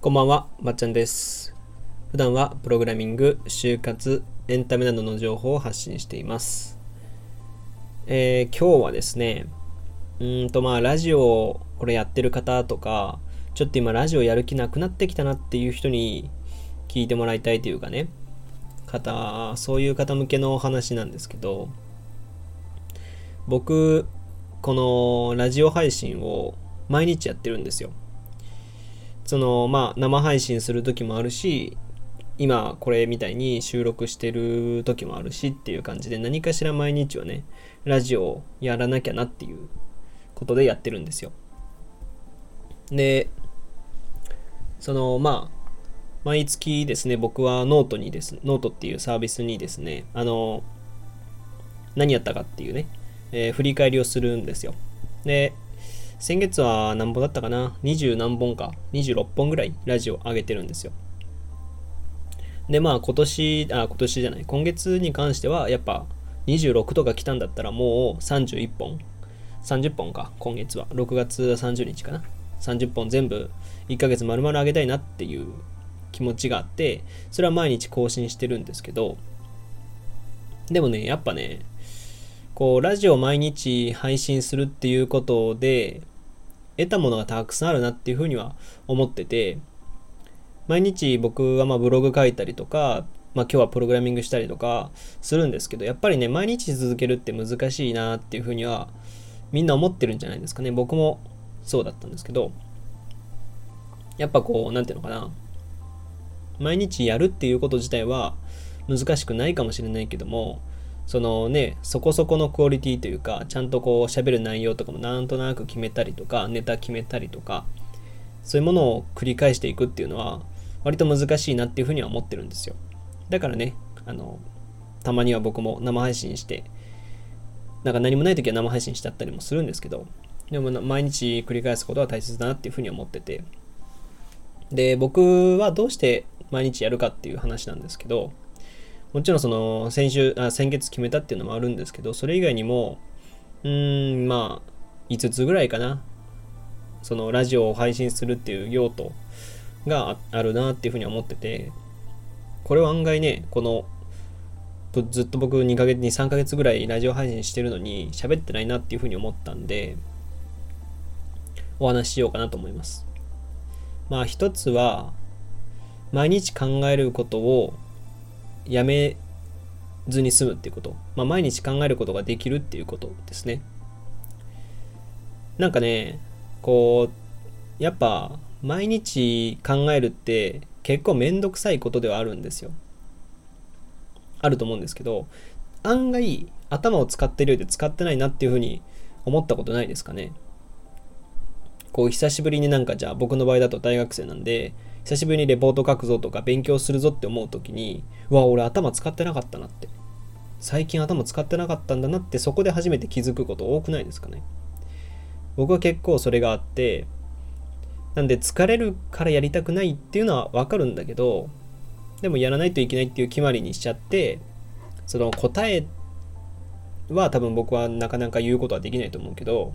こんばんは、まっちゃんです。普段はプログラミング、就活、エンタメなどの情報を発信しています。えー今日はですね、うんとまあラジオをこれやってる方とか、ちょっと今ラジオやる気なくなってきたなっていう人に聞いてもらいたいというかね、方、そういう方向けのお話なんですけど、僕、このラジオ配信を毎日やってるんですよ。そのまあ生配信する時もあるし今これみたいに収録してる時もあるしっていう感じで何かしら毎日はねラジオをやらなきゃなっていうことでやってるんですよでそのまあ毎月ですね僕はノートにですノートっていうサービスにですねあの何やったかっていうね、えー振り返りをするんですよで先月は何本だったかな ?20 何本か、26本ぐらいラジオ上げてるんですよ。で、まあ今年、あ、今年じゃない、今月に関してはやっぱ26とか来たんだったらもう31本、30本か、今月は。6月30日かな。30本全部1ヶ月丸々上げたいなっていう気持ちがあって、それは毎日更新してるんですけど、でもね、やっぱね、こう、ラジオ毎日配信するっていうことで、得たものがたくさんあるなっていうふうには思ってて、毎日僕はまブログ書いたりとか、まあ今日はプログラミングしたりとかするんですけど、やっぱりね、毎日続けるって難しいなっていうふうにはみんな思ってるんじゃないですかね。僕もそうだったんですけど、やっぱこう、なんていうのかな。毎日やるっていうこと自体は難しくないかもしれないけども、そのね、そこそこのクオリティというか、ちゃんとこう喋る内容とかもなんとなく決めたりとか、ネタ決めたりとか、そういうものを繰り返していくっていうのは、割と難しいなっていうふうには思ってるんですよ。だからね、あの、たまには僕も生配信して、なんか何もない時は生配信しちゃったりもするんですけど、でも毎日繰り返すことは大切だなっていうふうに思ってて、で、僕はどうして毎日やるかっていう話なんですけど、もちろんその先週あ先月決めたっていうのもあるんですけどそれ以外にもうんまあ5つぐらいかな。そのラジオを配信するっていう用途があるなっていうふうに思っててこれは案外ねこのずっと僕2ヶ月に3ヶ月ぐらいラジオ配信してるのに喋ってないなっていうふうに思ったんでお話ししようかなと思います。まあ一つは毎日考えることをやめずに済むっていうこと、まあ、毎日考えることができるっていうことですね。なんかねこうやっぱ毎日考えるって結構めんどくさいことではあるんですよ。あると思うんですけど案外頭を使ってるようで使ってないなっていうふうに思ったことないですかね。こう久しぶりになんかじゃあ僕の場合だと大学生なんで久しぶりにレポート書くぞとか勉強するぞって思う時にうわ俺頭使ってなかったなって。最近頭使ってなかったんだなってそこで初めて気づくこと多くないですかね。僕は結構それがあってなんで疲れるからやりたくないっていうのはわかるんだけどでもやらないといけないっていう決まりにしちゃってその答えは多分僕はなかなか言うことはできないと思うけど、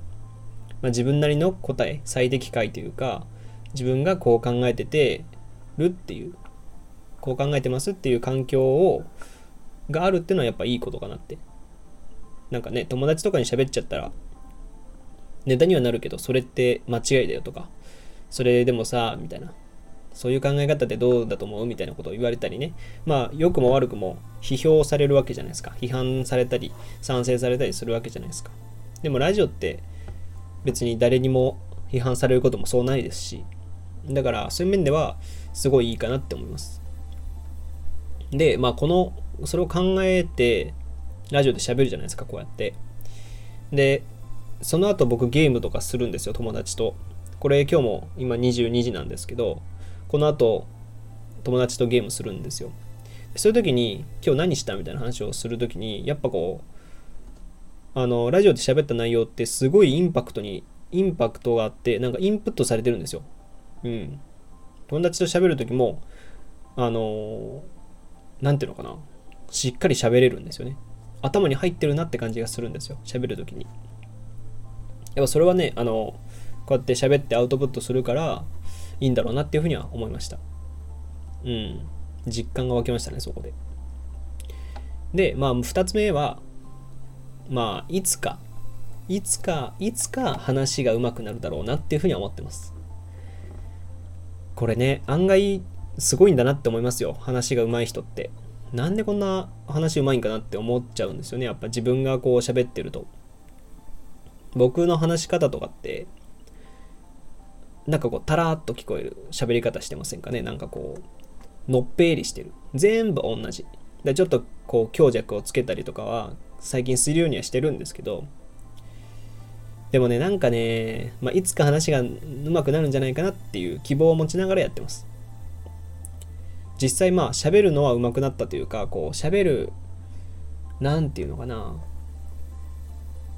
まあ、自分なりの答え最適解というか自分がこう考えててるっていうこう考えてますっていう環境をがあるっていうのはやっぱいいことかなって。なんかね友達とかに喋っちゃったらネタにはなるけどそれって間違いだよとかそれでもさみたいな。そういう考え方ってどうだと思うみたいなことを言われたりね。まあ良くも悪くも批評されるわけじゃないですか。批判されたり賛成されたりするわけじゃないですか。でもラジオって別に誰にも批判されることもそうないですしだからそういう面ではすごいいいかなって思います。でまあこのそれを考えてラジオで喋るじゃないですかこうやって。でその後僕ゲームとかするんですよ友達と。これ今日も今22時なんですけどこの後友達とゲームするんですよ。そういう時に今日何したみたいな話をする時にやっぱこうあのラジオで喋った内容ってすごいインパクトにインパクトがあってなんかインプットされてるんですよ。うん友達と喋る時もあのなんていうのかなしっかり喋れるんですよね頭に入ってるなって感じがするんですよ喋る時にやっぱそれはね、あの、こうやって喋ってアウトプットするからいいんだろうなっていうふうには思いました。うん。実感が湧きましたね、そこで。で、まあ、2つ目は、まあ、いつか、いつか、いつか話が上手くなるだろうなっていうふうには思ってます。これね、案外すごいんだなって思いますよ。話が上手い人って。なんでこんな話上手いんかなって思っちゃうんですよね。やっぱ自分がこう喋ってると。僕の話し方とかって、なんかこう、たらーっと聞こえる喋り方してませんかね。なんかこう、のっぺりしてる。全部同じ。で、ちょっとこう、強弱をつけたりとかは、最近するようにはしてるんですけど、でもね、なんかね、まあ、いつか話が上手くなるんじゃないかなっていう希望を持ちながらやってます。実際まあ喋るのは上手くなったというか、こう喋る、なんていうのかな。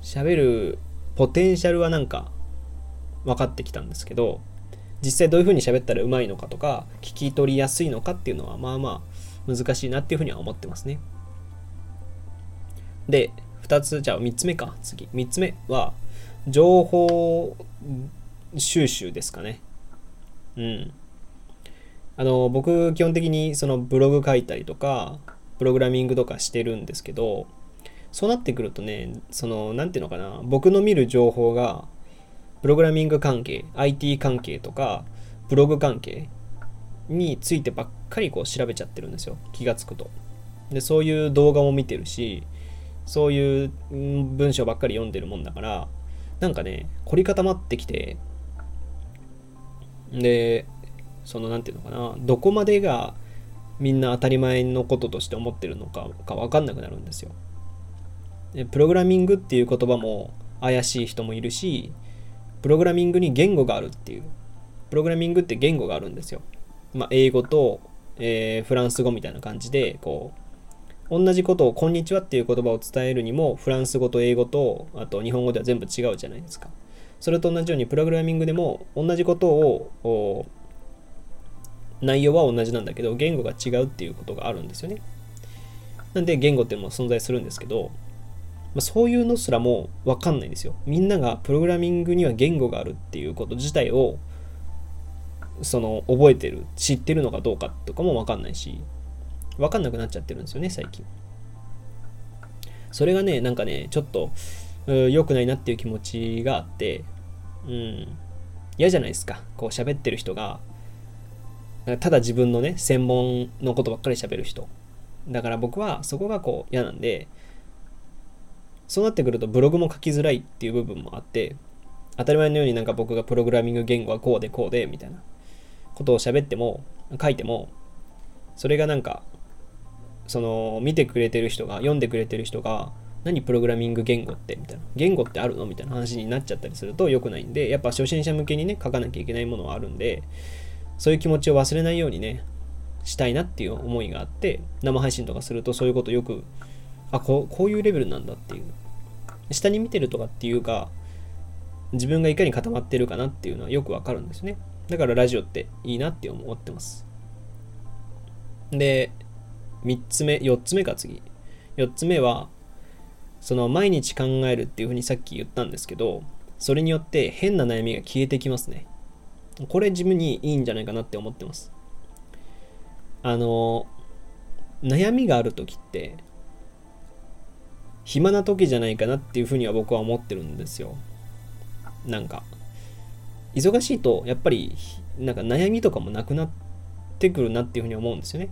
喋るポテンシャルはなんか分かってきたんですけど、実際どういう風に喋ったら上手いのかとか、聞き取りやすいのかっていうのはまあまあ難しいなっていう風には思ってますね。で、2つ、じゃあ3つ目か、次。3つ目は、情報収集ですかね。うん。あの、僕、基本的にそのブログ書いたりとか、プログラミングとかしてるんですけど、そうなってくるとね、その、なんていうのかな、僕の見る情報が、プログラミング関係、IT 関係とか、ブログ関係についてばっかりこう調べちゃってるんですよ。気がつくと。で、そういう動画も見てるし、そういう文章ばっかり読んでるもんだから、なんかね、凝り固まってきて、で、その、なんていうのかな、どこまでがみんな当たり前のこととして思ってるのかか分かんなくなるんですよ。でプログラミングっていう言葉も怪しい人もいるし、プログラミングに言語があるっていう。プログラミングって言語があるんですよ。まあ、英語と、えー、フランス語みたいな感じで、こう、同じことを、こんにちはっていう言葉を伝えるにも、フランス語と英語と、あと日本語では全部違うじゃないですか。それと同じように、プログラミングでも、同じことを、内容は同じなんだけど、言語が違うっていうことがあるんですよね。なんで、言語っていうのも存在するんですけど、まあ、そういうのすらもわかんないんですよ。みんながプログラミングには言語があるっていうこと自体をその覚えてる、知ってるのかどうかとかもわかんないし、わかんなくなっちゃってるんですよね、最近。それがね、なんかね、ちょっと良くないなっていう気持ちがあって、うん、嫌じゃないですか。こう喋ってる人が、ただ自分のね、専門のことばっかり喋る人。だから僕はそこがこう嫌なんで、そうなってくるとブログも書きづらいっていう部分もあって、当たり前のようになんか僕がプログラミング言語はこうでこうでみたいなことを喋っても、書いても、それがなんか、その見てくれてる人が、読んでくれてる人が、何プログラミング言語ってみたいな。言語ってあるのみたいな話になっちゃったりすると良くないんで、やっぱ初心者向けにね、書かなきゃいけないものはあるんで、そういう気持ちを忘れないようにね、したいなっていう思いがあって、生配信とかするとそういうことよくあこうこういうレベルなんだっていう。下に見てるとかっていうか自分がいかに固まってるかなっていうのはよくわかるんですね。だからラジオっていいなって思ってます。で3つ目4つ目か次4つ目はその毎日考えるっていうふうにさっき言ったんですけどそれによって変な悩みが消えてきますねこれ自分にいいんじゃないかなって思ってますあの悩みがある時って暇な時じゃないかなっていうふうには僕は思ってるんですよ。なんか、忙しいと、やっぱり、なんか悩みとかもなくなってくるなっていうふうに思うんですよね。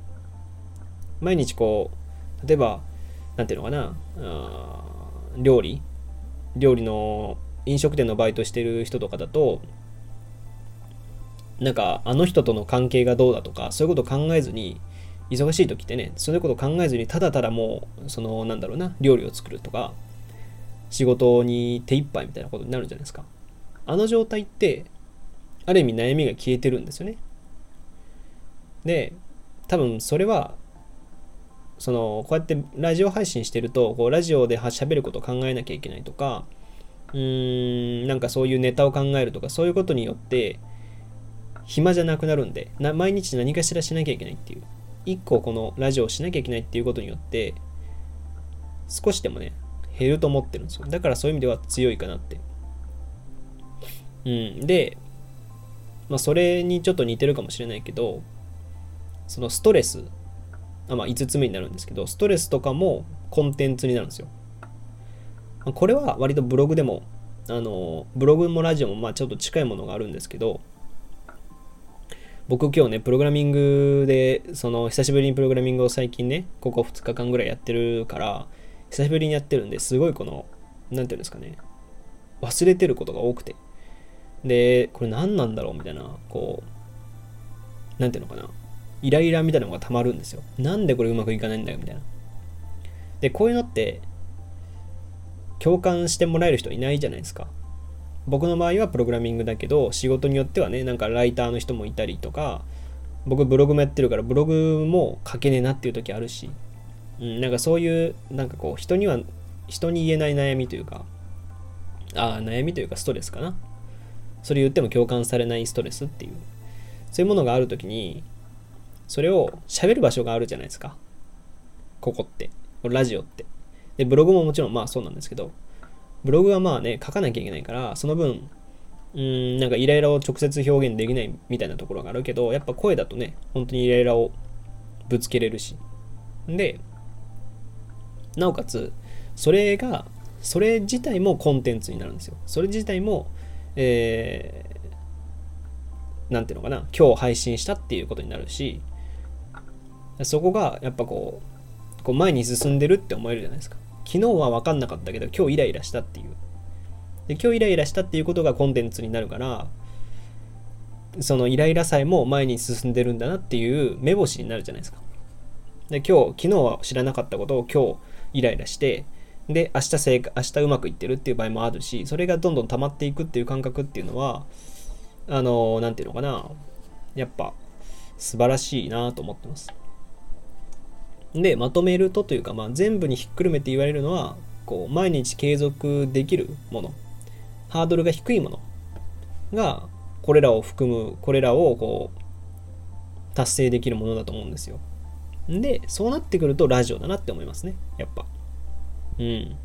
毎日こう、例えば、なんていうのかな、あ料理料理の飲食店のバイトしてる人とかだと、なんかあの人との関係がどうだとか、そういうこと考えずに、忙しい時ってね、そういうこと考えずに、ただただもう、その、なんだろうな、料理を作るとか、仕事に手一杯みたいなことになるじゃないですか。あの状態って、ある意味悩みが消えてるんですよね。で、多分それは、その、こうやってラジオ配信してると、こう、ラジオで喋ることを考えなきゃいけないとか、うーん、なんかそういうネタを考えるとか、そういうことによって、暇じゃなくなるんでな、毎日何かしらしなきゃいけないっていう。一個このラジオをしなきゃいけないっていうことによって少しでもね減ると思ってるんですよだからそういう意味では強いかなってうんでまあそれにちょっと似てるかもしれないけどそのストレスあまあ5つ目になるんですけどストレスとかもコンテンツになるんですよ。これは割とブログでもあのブログもラジオもまあちょっと近いものがあるんですけど僕今日ねプログラミングでその久しぶりにプログラミングを最近ねここ2日間ぐらいやってるから久しぶりにやってるんですごいこの何て言うんですかね忘れてることが多くて。でこれ何なんだろうみたいなこう何て言うのかなイライラみたいなのがたまるんですよ。なんでこれうまくいかないんだよみたいな。でこういうのって共感してもらえる人いないじゃないですか。僕の場合はプログラミングだけど仕事によってはねなんかライターの人もいたりとか僕ブログもやってるからブログも書けねえなっていう時あるし、うん、なんかそういうなんかこう人には人に言えない悩みというかああ悩みというかストレスかな。それ言っても共感されないストレスっていう。そういうものがある時にそれを喋る場所があるじゃないですか。ここって。ラジオって。でブログももちろんまあそうなんですけど。ブログはまあね、書かなきゃいけないから、その分、うん、なんかイライラを直接表現できないみたいなところがあるけど、やっぱ声だとね、本当にイライラをぶつけれるし。で、なおかつ、それが、それ自体もコンテンツになるんですよ。それ自体も、えー、なんていうのかな、今日配信したっていうことになるし、そこがやっぱこう、こう前に進んでるって思えるじゃないですか。昨日は分かんなかったけど今日イライラしたっていう。で今日イライラしたっていうことがコンテンツになるからそのイライラさえも前に進んでるんだなっていう目星になるじゃないですか。で今日昨日は知らなかったことを今日イライラしてで明日正明日うまくいってるっていう場合もあるしそれがどんどん溜まっていくっていう感覚っていうのはあの何て言うのかな。やっぱ素晴らしいなと思ってます。で、まとめるとというか、まあ、全部にひっくるめて言われるのは、こう、毎日継続できるもの、ハードルが低いものが、これらを含む、これらをこう、達成できるものだと思うんですよ。で、そうなってくるとラジオだなって思いますね。やっぱ。うん。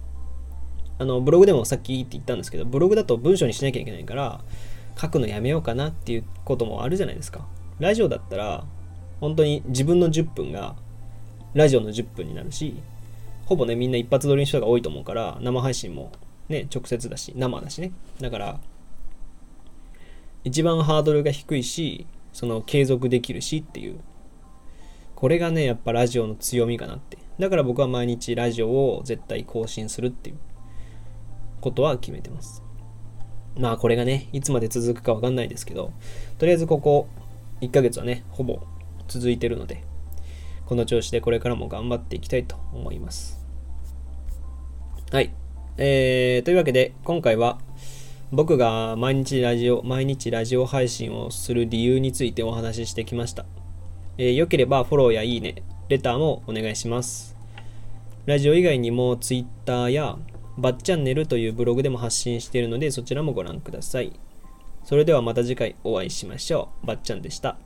あの、ブログでもさっきって言ったんですけど、ブログだと文章にしなきゃいけないから、書くのやめようかなっていうこともあるじゃないですか。ラジオだったら、本当に自分の10分がラジオの10分になるし、ほぼね、みんな一発撮りの人が多いと思うから、生配信もね、直接だし、生だしね。だから、一番ハードルが低いし、その継続できるしっていう。これがね、やっぱラジオの強みかなって。だから僕は毎日ラジオを絶対更新するっていうことは決めてます。まあこれがね、いつまで続くかわかんないですけど、とりあえずここ1ヶ月はね、ほぼ続いてるので、この調子でこれからも頑張っていきたいと思います。はい。えー、というわけで、今回は僕が毎日ラジオ、毎日ラジオ配信をする理由についてお話ししてきました。えー、よければフォローやいいね、レターもお願いします。ラジオ以外にも Twitter やバッチャンネルというブログでも発信しているのでそちらもご覧ください。それではまた次回お会いしましょう。ばっちゃんでした。